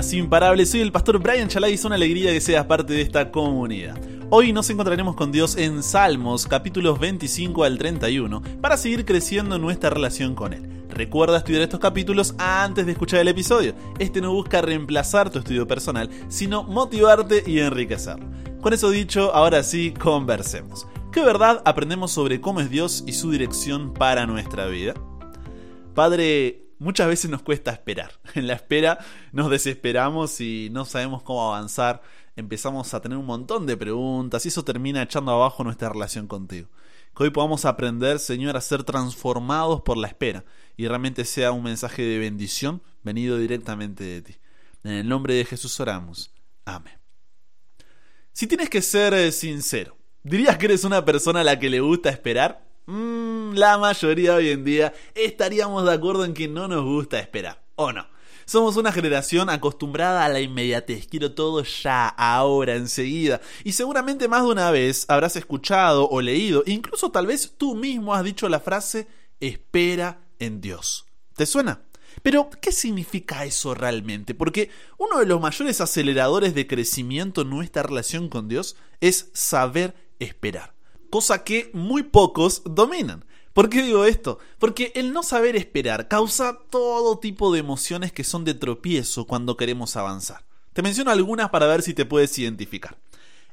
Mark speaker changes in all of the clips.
Speaker 1: buenas, imparables. Soy el pastor Brian Chalai es una alegría que seas parte de esta comunidad. Hoy nos encontraremos con Dios en Salmos, capítulos 25 al 31, para seguir creciendo nuestra relación con Él. Recuerda estudiar estos capítulos antes de escuchar el episodio. Este no busca reemplazar tu estudio personal, sino motivarte y enriquecerlo. Con eso dicho, ahora sí, conversemos. ¿Qué verdad aprendemos sobre cómo es Dios y su dirección para nuestra vida? Padre, muchas veces nos cuesta esperar. En la espera nos desesperamos y no sabemos cómo avanzar. Empezamos a tener un montón de preguntas y eso termina echando abajo nuestra relación contigo. Que hoy podamos aprender, Señor, a ser transformados por la espera y realmente sea un mensaje de bendición venido directamente de ti. En el nombre de Jesús oramos. Amén. Si tienes que ser eh, sincero, ¿dirías que eres una persona a la que le gusta esperar? Mm, la mayoría hoy en día estaríamos de acuerdo en que no nos gusta esperar, ¿o no? Somos una generación acostumbrada a la inmediatez, quiero todo ya, ahora, enseguida. Y seguramente más de una vez habrás escuchado o leído, incluso tal vez tú mismo has dicho la frase espera en Dios. ¿Te suena? Pero, ¿qué significa eso realmente? Porque uno de los mayores aceleradores de crecimiento en nuestra relación con Dios es saber esperar cosa que muy pocos dominan. ¿Por qué digo esto? Porque el no saber esperar causa todo tipo de emociones que son de tropiezo cuando queremos avanzar. Te menciono algunas para ver si te puedes identificar.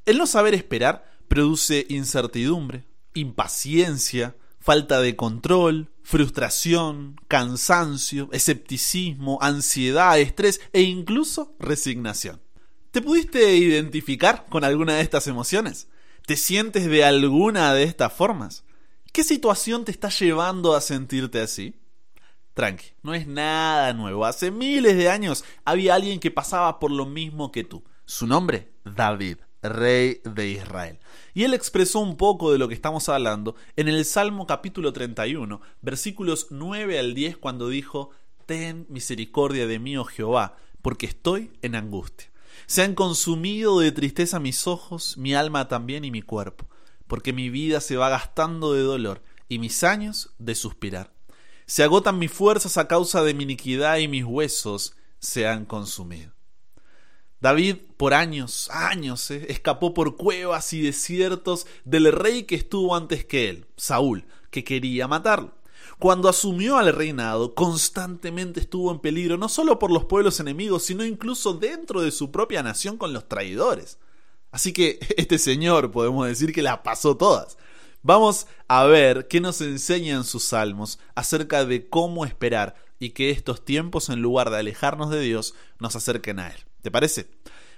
Speaker 1: El no saber esperar produce incertidumbre, impaciencia, falta de control, frustración, cansancio, escepticismo, ansiedad, estrés e incluso resignación. ¿Te pudiste identificar con alguna de estas emociones? ¿Te sientes de alguna de estas formas? ¿Qué situación te está llevando a sentirte así? Tranqui, no es nada nuevo. Hace miles de años había alguien que pasaba por lo mismo que tú. Su nombre, David, rey de Israel. Y él expresó un poco de lo que estamos hablando en el Salmo capítulo 31, versículos 9 al 10, cuando dijo, Ten misericordia de mí, oh Jehová, porque estoy en angustia. Se han consumido de tristeza mis ojos, mi alma también y mi cuerpo, porque mi vida se va gastando de dolor y mis años de suspirar. Se agotan mis fuerzas a causa de mi iniquidad y mis huesos se han consumido. David por años, años, eh, escapó por cuevas y desiertos del rey que estuvo antes que él, Saúl, que quería matarlo. Cuando asumió al reinado, constantemente estuvo en peligro no solo por los pueblos enemigos, sino incluso dentro de su propia nación con los traidores. Así que este señor podemos decir que las pasó todas. Vamos a ver qué nos enseñan sus salmos acerca de cómo esperar y que estos tiempos, en lugar de alejarnos de Dios, nos acerquen a Él. ¿Te parece?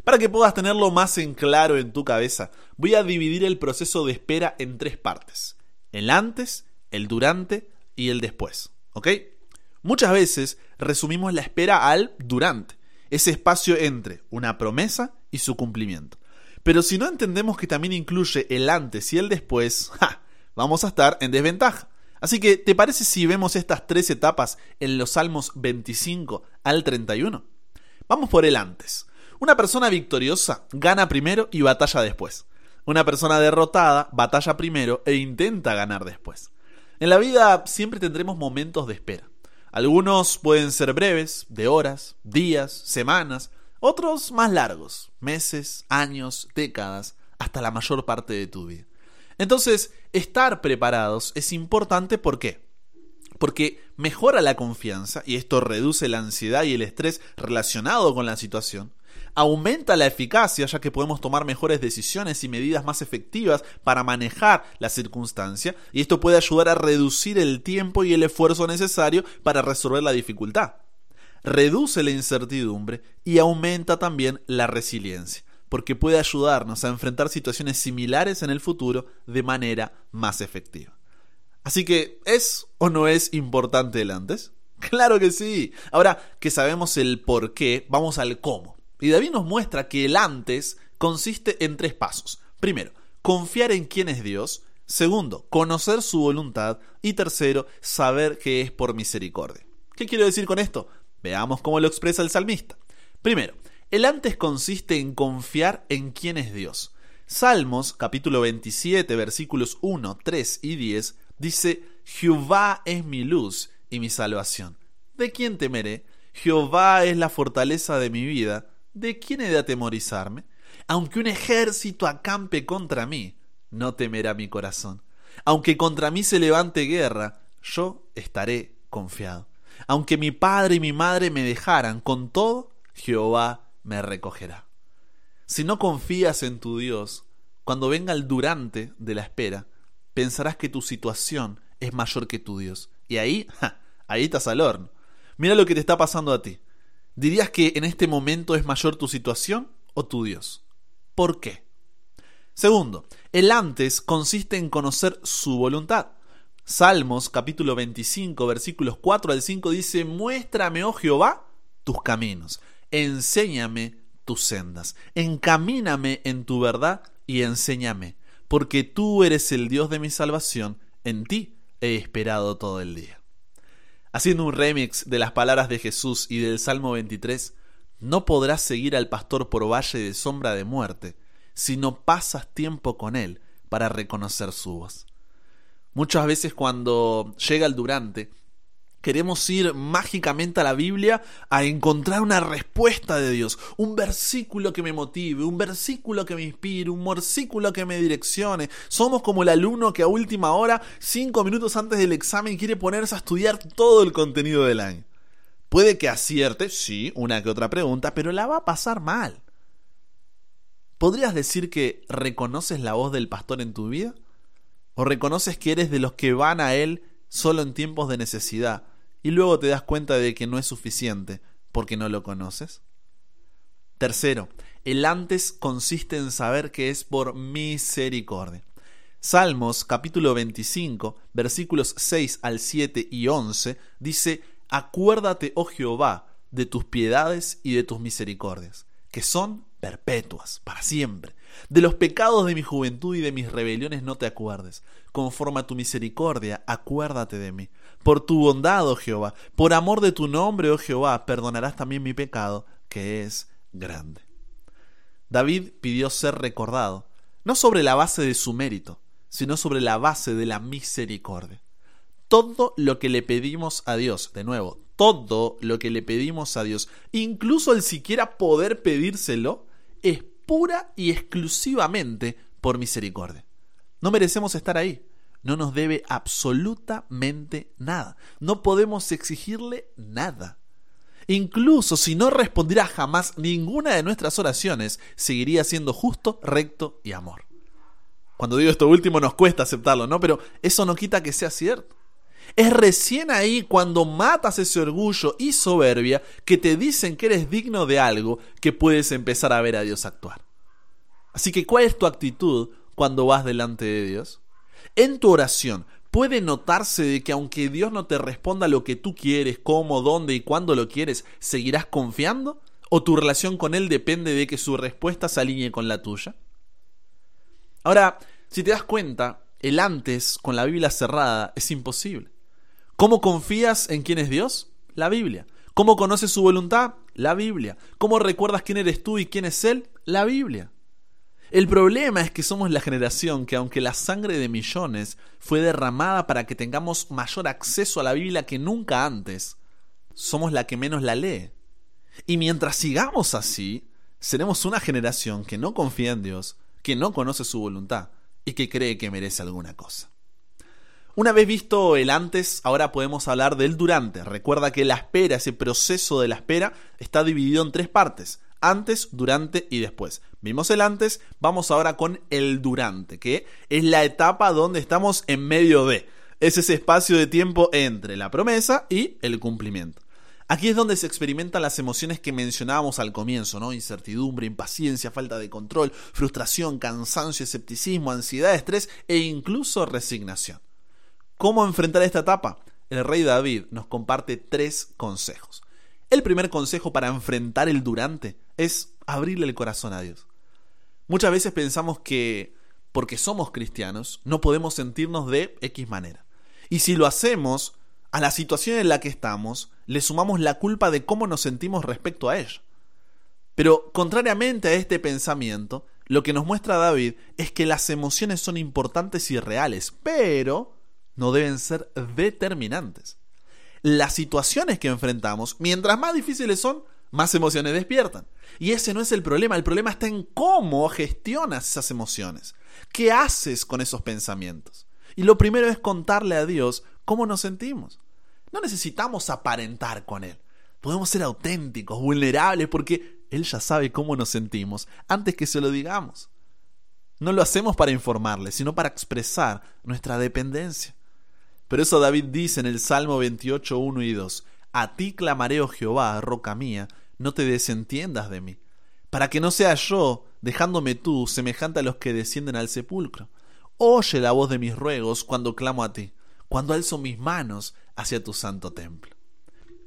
Speaker 1: Para que puedas tenerlo más en claro en tu cabeza, voy a dividir el proceso de espera en tres partes. El antes, el durante y el después. ¿Ok? Muchas veces resumimos la espera al durante, ese espacio entre una promesa y su cumplimiento. Pero si no entendemos que también incluye el antes y el después, vamos a estar en desventaja. Así que, ¿te parece si vemos estas tres etapas en los Salmos 25 al 31? Vamos por el antes. Una persona victoriosa gana primero y batalla después. Una persona derrotada batalla primero e intenta ganar después. En la vida siempre tendremos momentos de espera. Algunos pueden ser breves, de horas, días, semanas, otros más largos, meses, años, décadas, hasta la mayor parte de tu vida. Entonces, estar preparados es importante ¿por qué? Porque mejora la confianza y esto reduce la ansiedad y el estrés relacionado con la situación aumenta la eficacia ya que podemos tomar mejores decisiones y medidas más efectivas para manejar la circunstancia y esto puede ayudar a reducir el tiempo y el esfuerzo necesario para resolver la dificultad. Reduce la incertidumbre y aumenta también la resiliencia, porque puede ayudarnos a enfrentar situaciones similares en el futuro de manera más efectiva. Así que, ¿es o no es importante el antes? Claro que sí. Ahora que sabemos el por qué, vamos al cómo. Y David nos muestra que el antes consiste en tres pasos. Primero, confiar en quién es Dios. Segundo, conocer su voluntad. Y tercero, saber que es por misericordia. ¿Qué quiero decir con esto? Veamos cómo lo expresa el salmista. Primero, el antes consiste en confiar en quién es Dios. Salmos capítulo 27 versículos 1, 3 y 10 dice, Jehová es mi luz y mi salvación. ¿De quién temeré? Jehová es la fortaleza de mi vida, ¿de quién he de atemorizarme? Aunque un ejército acampe contra mí, no temerá mi corazón. Aunque contra mí se levante guerra, yo estaré confiado. Aunque mi padre y mi madre me dejaran, con todo, Jehová me recogerá. Si no confías en tu Dios, cuando venga el durante de la espera, pensarás que tu situación es mayor que tu Dios. Y ahí, ahí estás al horno. Mira lo que te está pasando a ti. ¿Dirías que en este momento es mayor tu situación o tu Dios? ¿Por qué? Segundo, el antes consiste en conocer su voluntad. Salmos capítulo 25 versículos 4 al 5 dice, Muéstrame, oh Jehová, tus caminos, enséñame tus sendas, encamíname en tu verdad y enséñame, porque tú eres el Dios de mi salvación, en ti he esperado todo el día. Haciendo un remix de las palabras de Jesús y del Salmo 23, no podrás seguir al pastor por valle de sombra de muerte, si no pasas tiempo con él para reconocer su voz. Muchas veces cuando llega el durante, Queremos ir mágicamente a la Biblia a encontrar una respuesta de Dios, un versículo que me motive, un versículo que me inspire, un versículo que me direccione. Somos como el alumno que a última hora, cinco minutos antes del examen, quiere ponerse a estudiar todo el contenido del año. Puede que acierte, sí, una que otra pregunta, pero la va a pasar mal. ¿Podrías decir que reconoces la voz del pastor en tu vida? ¿O reconoces que eres de los que van a él solo en tiempos de necesidad y luego te das cuenta de que no es suficiente porque no lo conoces? Tercero, el antes consiste en saber que es por misericordia. Salmos capítulo 25 versículos 6 al 7 y 11 dice, Acuérdate, oh Jehová, de tus piedades y de tus misericordias, que son perpetuas, para siempre. De los pecados de mi juventud y de mis rebeliones no te acuerdes. Conforme a tu misericordia, acuérdate de mí. Por tu bondad, oh Jehová, por amor de tu nombre, oh Jehová, perdonarás también mi pecado, que es grande. David pidió ser recordado, no sobre la base de su mérito, sino sobre la base de la misericordia. Todo lo que le pedimos a Dios, de nuevo, todo lo que le pedimos a Dios, incluso el siquiera poder pedírselo, es pura y exclusivamente por misericordia. No merecemos estar ahí. No nos debe absolutamente nada. No podemos exigirle nada. Incluso si no respondiera jamás ninguna de nuestras oraciones, seguiría siendo justo, recto y amor. Cuando digo esto último nos cuesta aceptarlo, ¿no? Pero eso no quita que sea cierto. Es recién ahí cuando matas ese orgullo y soberbia que te dicen que eres digno de algo que puedes empezar a ver a Dios actuar. Así que, ¿cuál es tu actitud cuando vas delante de Dios? En tu oración, ¿puede notarse de que aunque Dios no te responda lo que tú quieres, cómo, dónde y cuándo lo quieres, seguirás confiando? ¿O tu relación con Él depende de que su respuesta se alinee con la tuya? Ahora, si te das cuenta, el antes con la Biblia cerrada es imposible. ¿Cómo confías en quién es Dios? La Biblia. ¿Cómo conoces su voluntad? La Biblia. ¿Cómo recuerdas quién eres tú y quién es Él? La Biblia. El problema es que somos la generación que aunque la sangre de millones fue derramada para que tengamos mayor acceso a la Biblia que nunca antes, somos la que menos la lee. Y mientras sigamos así, seremos una generación que no confía en Dios, que no conoce su voluntad y que cree que merece alguna cosa. Una vez visto el antes, ahora podemos hablar del durante. Recuerda que la espera, ese proceso de la espera, está dividido en tres partes. Antes, durante y después. Vimos el antes, vamos ahora con el durante, que es la etapa donde estamos en medio de. Es ese espacio de tiempo entre la promesa y el cumplimiento. Aquí es donde se experimentan las emociones que mencionábamos al comienzo, ¿no? Incertidumbre, impaciencia, falta de control, frustración, cansancio, escepticismo, ansiedad, estrés e incluso resignación. ¿Cómo enfrentar esta etapa? El rey David nos comparte tres consejos. El primer consejo para enfrentar el durante es abrirle el corazón a Dios. Muchas veces pensamos que porque somos cristianos no podemos sentirnos de X manera. Y si lo hacemos, a la situación en la que estamos le sumamos la culpa de cómo nos sentimos respecto a ella. Pero contrariamente a este pensamiento, lo que nos muestra David es que las emociones son importantes y reales, pero no deben ser determinantes. las situaciones que enfrentamos, mientras más difíciles son, más emociones despiertan. Y ese no es el problema, el problema está en cómo gestionas esas emociones. ¿Qué haces con esos pensamientos? Y lo primero es contarle a Dios cómo nos sentimos. No necesitamos aparentar con Él. Podemos ser auténticos, vulnerables, porque Él ya sabe cómo nos sentimos antes que se lo digamos. No lo hacemos para informarle, sino para expresar nuestra dependencia. Por eso David dice en el Salmo 28, 1 y 2, A ti clamaré, oh Jehová, roca mía, no te desentiendas de mí, para que no sea yo, dejándome tú, semejante a los que descienden al sepulcro. Oye la voz de mis ruegos cuando clamo a ti, cuando alzo mis manos hacia tu santo templo.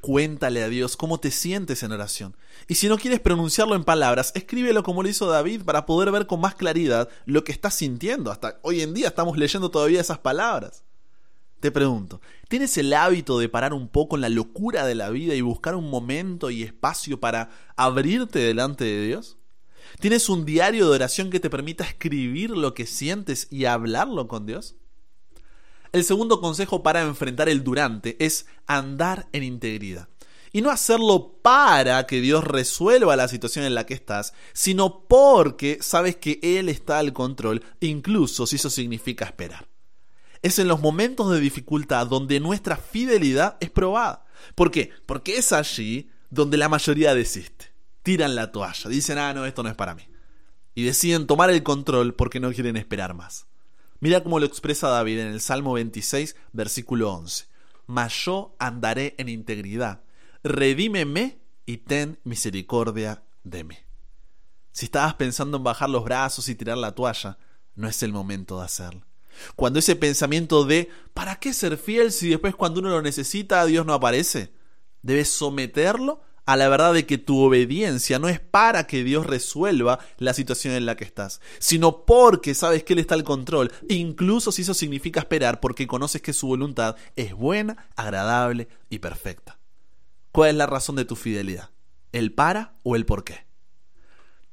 Speaker 1: Cuéntale a Dios cómo te sientes en oración. Y si no quieres pronunciarlo en palabras, escríbelo como lo hizo David para poder ver con más claridad lo que estás sintiendo. Hasta hoy en día estamos leyendo todavía esas palabras. Te pregunto, ¿tienes el hábito de parar un poco en la locura de la vida y buscar un momento y espacio para abrirte delante de Dios? ¿Tienes un diario de oración que te permita escribir lo que sientes y hablarlo con Dios? El segundo consejo para enfrentar el durante es andar en integridad. Y no hacerlo para que Dios resuelva la situación en la que estás, sino porque sabes que Él está al control, incluso si eso significa esperar. Es en los momentos de dificultad donde nuestra fidelidad es probada. ¿Por qué? Porque es allí donde la mayoría desiste. Tiran la toalla, dicen, ah, no, esto no es para mí. Y deciden tomar el control porque no quieren esperar más. Mira cómo lo expresa David en el Salmo 26, versículo 11. Mas yo andaré en integridad. Redímeme y ten misericordia de mí. Si estabas pensando en bajar los brazos y tirar la toalla, no es el momento de hacerlo. Cuando ese pensamiento de ¿para qué ser fiel si después cuando uno lo necesita Dios no aparece? Debes someterlo a la verdad de que tu obediencia no es para que Dios resuelva la situación en la que estás, sino porque sabes que Él está al control, incluso si eso significa esperar porque conoces que su voluntad es buena, agradable y perfecta. ¿Cuál es la razón de tu fidelidad? ¿El para o el por qué?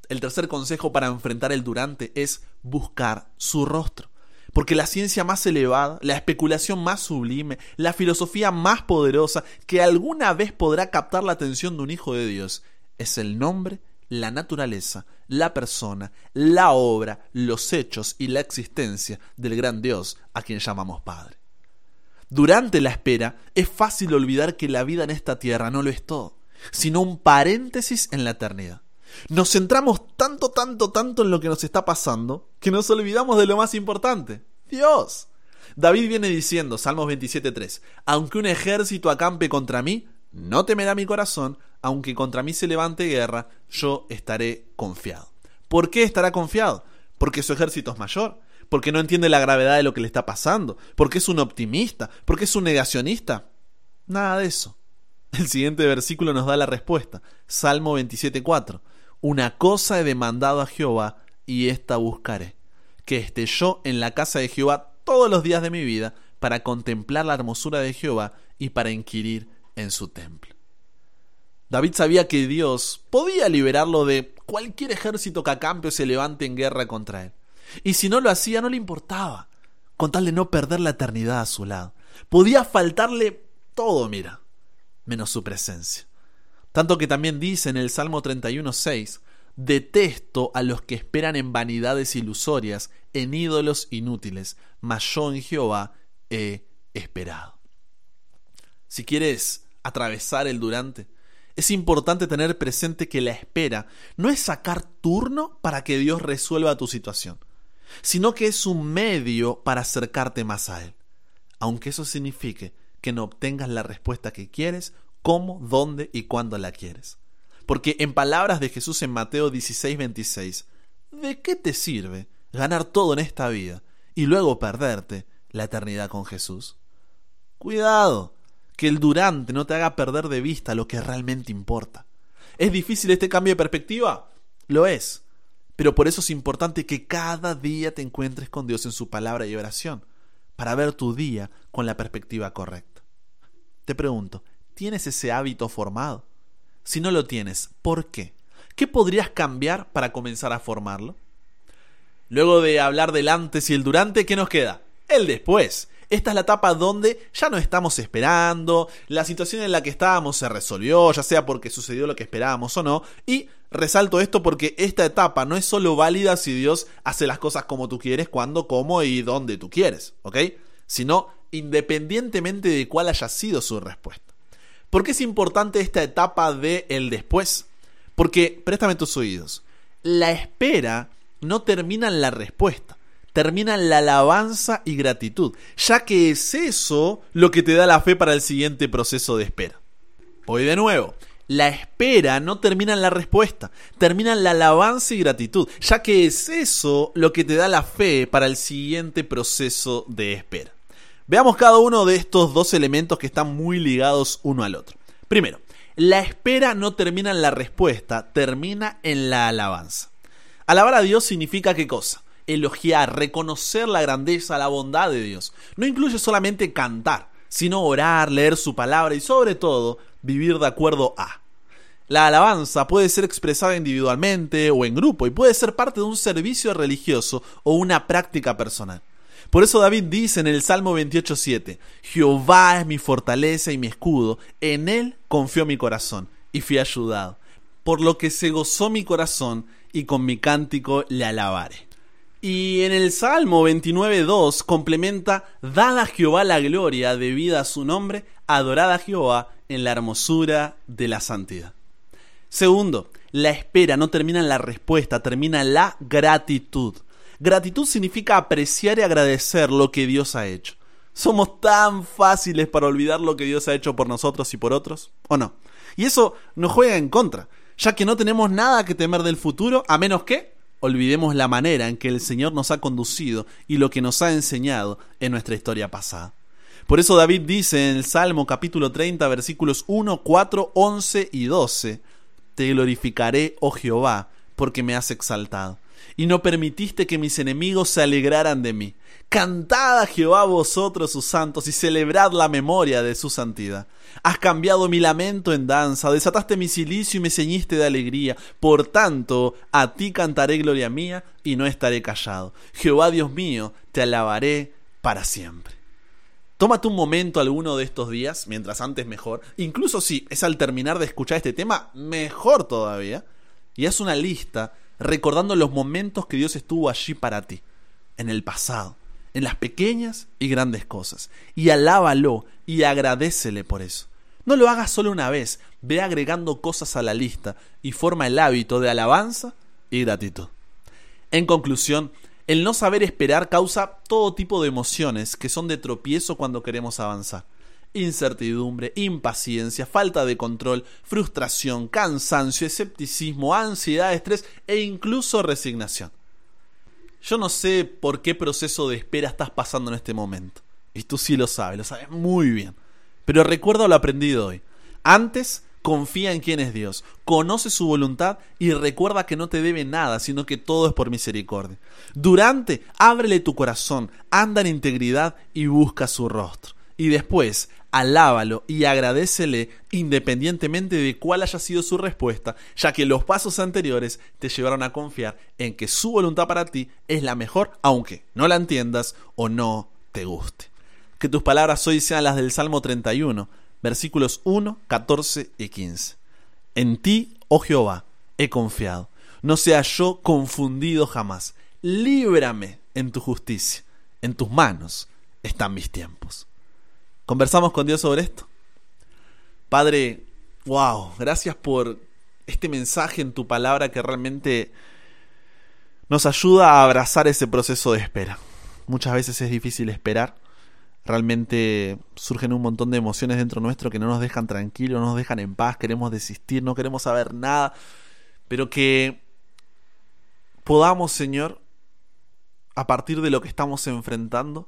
Speaker 1: El tercer consejo para enfrentar el durante es buscar su rostro. Porque la ciencia más elevada, la especulación más sublime, la filosofía más poderosa que alguna vez podrá captar la atención de un hijo de Dios es el nombre, la naturaleza, la persona, la obra, los hechos y la existencia del gran Dios a quien llamamos Padre. Durante la espera es fácil olvidar que la vida en esta tierra no lo es todo, sino un paréntesis en la eternidad. Nos centramos tanto, tanto, tanto en lo que nos está pasando que nos olvidamos de lo más importante, Dios. David viene diciendo, Salmos 27.3, aunque un ejército acampe contra mí, no temerá mi corazón, aunque contra mí se levante guerra, yo estaré confiado. ¿Por qué estará confiado? Porque su ejército es mayor, porque no entiende la gravedad de lo que le está pasando, porque es un optimista, porque es un negacionista. Nada de eso. El siguiente versículo nos da la respuesta. Salmo 27.4. Una cosa he demandado a Jehová y ésta buscaré, que esté yo en la casa de Jehová todos los días de mi vida para contemplar la hermosura de Jehová y para inquirir en su templo. David sabía que Dios podía liberarlo de cualquier ejército que acampe o se levante en guerra contra él. Y si no lo hacía, no le importaba, con tal de no perder la eternidad a su lado. Podía faltarle todo, mira, menos su presencia. Tanto que también dice en el Salmo 31.6, Detesto a los que esperan en vanidades ilusorias, en ídolos inútiles, mas yo en Jehová he esperado. Si quieres atravesar el durante, es importante tener presente que la espera no es sacar turno para que Dios resuelva tu situación, sino que es un medio para acercarte más a Él, aunque eso signifique que no obtengas la respuesta que quieres cómo, dónde y cuándo la quieres. Porque en palabras de Jesús en Mateo 16, 26, ¿de qué te sirve ganar todo en esta vida y luego perderte la eternidad con Jesús? Cuidado, que el durante no te haga perder de vista lo que realmente importa. ¿Es difícil este cambio de perspectiva? Lo es. Pero por eso es importante que cada día te encuentres con Dios en su palabra y oración, para ver tu día con la perspectiva correcta. Te pregunto, tienes ese hábito formado? Si no lo tienes, ¿por qué? ¿Qué podrías cambiar para comenzar a formarlo? Luego de hablar del antes y el durante, ¿qué nos queda? El después. Esta es la etapa donde ya no estamos esperando, la situación en la que estábamos se resolvió, ya sea porque sucedió lo que esperábamos o no, y resalto esto porque esta etapa no es solo válida si Dios hace las cosas como tú quieres, cuando, cómo y dónde tú quieres, ¿ok? Sino independientemente de cuál haya sido su respuesta. ¿Por qué es importante esta etapa de el después? Porque, préstame tus oídos, la espera no termina en la respuesta, termina en la alabanza y gratitud, ya que es eso lo que te da la fe para el siguiente proceso de espera. Voy de nuevo. La espera no termina en la respuesta, termina en la alabanza y gratitud, ya que es eso lo que te da la fe para el siguiente proceso de espera. Veamos cada uno de estos dos elementos que están muy ligados uno al otro. Primero, la espera no termina en la respuesta, termina en la alabanza. Alabar a Dios significa qué cosa? Elogiar, reconocer la grandeza, la bondad de Dios. No incluye solamente cantar, sino orar, leer su palabra y sobre todo vivir de acuerdo a. La alabanza puede ser expresada individualmente o en grupo y puede ser parte de un servicio religioso o una práctica personal. Por eso David dice en el Salmo 28.7, Jehová es mi fortaleza y mi escudo, en él confió mi corazón y fui ayudado, por lo que se gozó mi corazón y con mi cántico le alabaré. Y en el Salmo 29.2 complementa, Dad a Jehová la gloria debida a su nombre, adorada a Jehová en la hermosura de la santidad. Segundo, la espera no termina en la respuesta, termina en la gratitud. Gratitud significa apreciar y agradecer lo que Dios ha hecho. ¿Somos tan fáciles para olvidar lo que Dios ha hecho por nosotros y por otros? ¿O no? Y eso nos juega en contra, ya que no tenemos nada que temer del futuro, a menos que olvidemos la manera en que el Señor nos ha conducido y lo que nos ha enseñado en nuestra historia pasada. Por eso David dice en el Salmo capítulo 30 versículos 1, 4, 11 y 12, Te glorificaré, oh Jehová, porque me has exaltado y no permitiste que mis enemigos se alegraran de mí. Cantad a Jehová vosotros sus santos y celebrad la memoria de su santidad. Has cambiado mi lamento en danza, desataste mi silicio y me ceñiste de alegría. Por tanto, a ti cantaré gloria mía y no estaré callado. Jehová Dios mío, te alabaré para siempre. Tómate un momento alguno de estos días, mientras antes mejor, incluso si es al terminar de escuchar este tema, mejor todavía, y haz una lista recordando los momentos que Dios estuvo allí para ti, en el pasado, en las pequeñas y grandes cosas. Y alábalo y agradecele por eso. No lo hagas solo una vez, ve agregando cosas a la lista y forma el hábito de alabanza y gratitud. En conclusión, el no saber esperar causa todo tipo de emociones que son de tropiezo cuando queremos avanzar incertidumbre, impaciencia, falta de control, frustración, cansancio, escepticismo, ansiedad, estrés e incluso resignación. Yo no sé por qué proceso de espera estás pasando en este momento. Y tú sí lo sabes, lo sabes muy bien. Pero recuerda lo aprendido hoy. Antes, confía en quién es Dios, conoce su voluntad y recuerda que no te debe nada, sino que todo es por misericordia. Durante, ábrele tu corazón, anda en integridad y busca su rostro. Y después, alábalo y agradecele independientemente de cuál haya sido su respuesta, ya que los pasos anteriores te llevaron a confiar en que su voluntad para ti es la mejor, aunque no la entiendas o no te guste. Que tus palabras hoy sean las del Salmo 31, versículos 1, 14 y 15. En ti, oh Jehová, he confiado. No sea yo confundido jamás. Líbrame en tu justicia. En tus manos están mis tiempos. Conversamos con Dios sobre esto. Padre, wow, gracias por este mensaje en tu palabra que realmente nos ayuda a abrazar ese proceso de espera. Muchas veces es difícil esperar. Realmente surgen un montón de emociones dentro nuestro que no nos dejan tranquilos, no nos dejan en paz, queremos desistir, no queremos saber nada. Pero que podamos, Señor, a partir de lo que estamos enfrentando,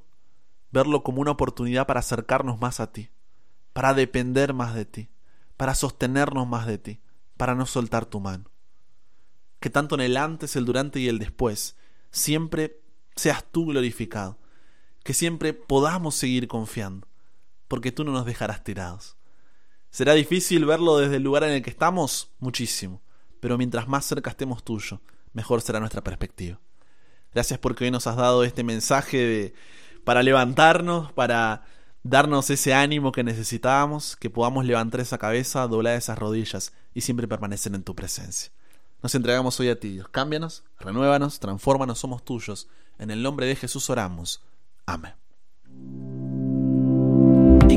Speaker 1: verlo como una oportunidad para acercarnos más a ti, para depender más de ti, para sostenernos más de ti, para no soltar tu mano. Que tanto en el antes, el durante y el después, siempre seas tú glorificado, que siempre podamos seguir confiando, porque tú no nos dejarás tirados. ¿Será difícil verlo desde el lugar en el que estamos? Muchísimo, pero mientras más cerca estemos tuyo, mejor será nuestra perspectiva. Gracias porque hoy nos has dado este mensaje de para levantarnos, para darnos ese ánimo que necesitábamos, que podamos levantar esa cabeza, doblar esas rodillas y siempre permanecer en tu presencia. Nos entregamos hoy a ti, Dios. Cámbianos, renuévanos, transfórmanos, somos tuyos. En el nombre de Jesús oramos. Amén.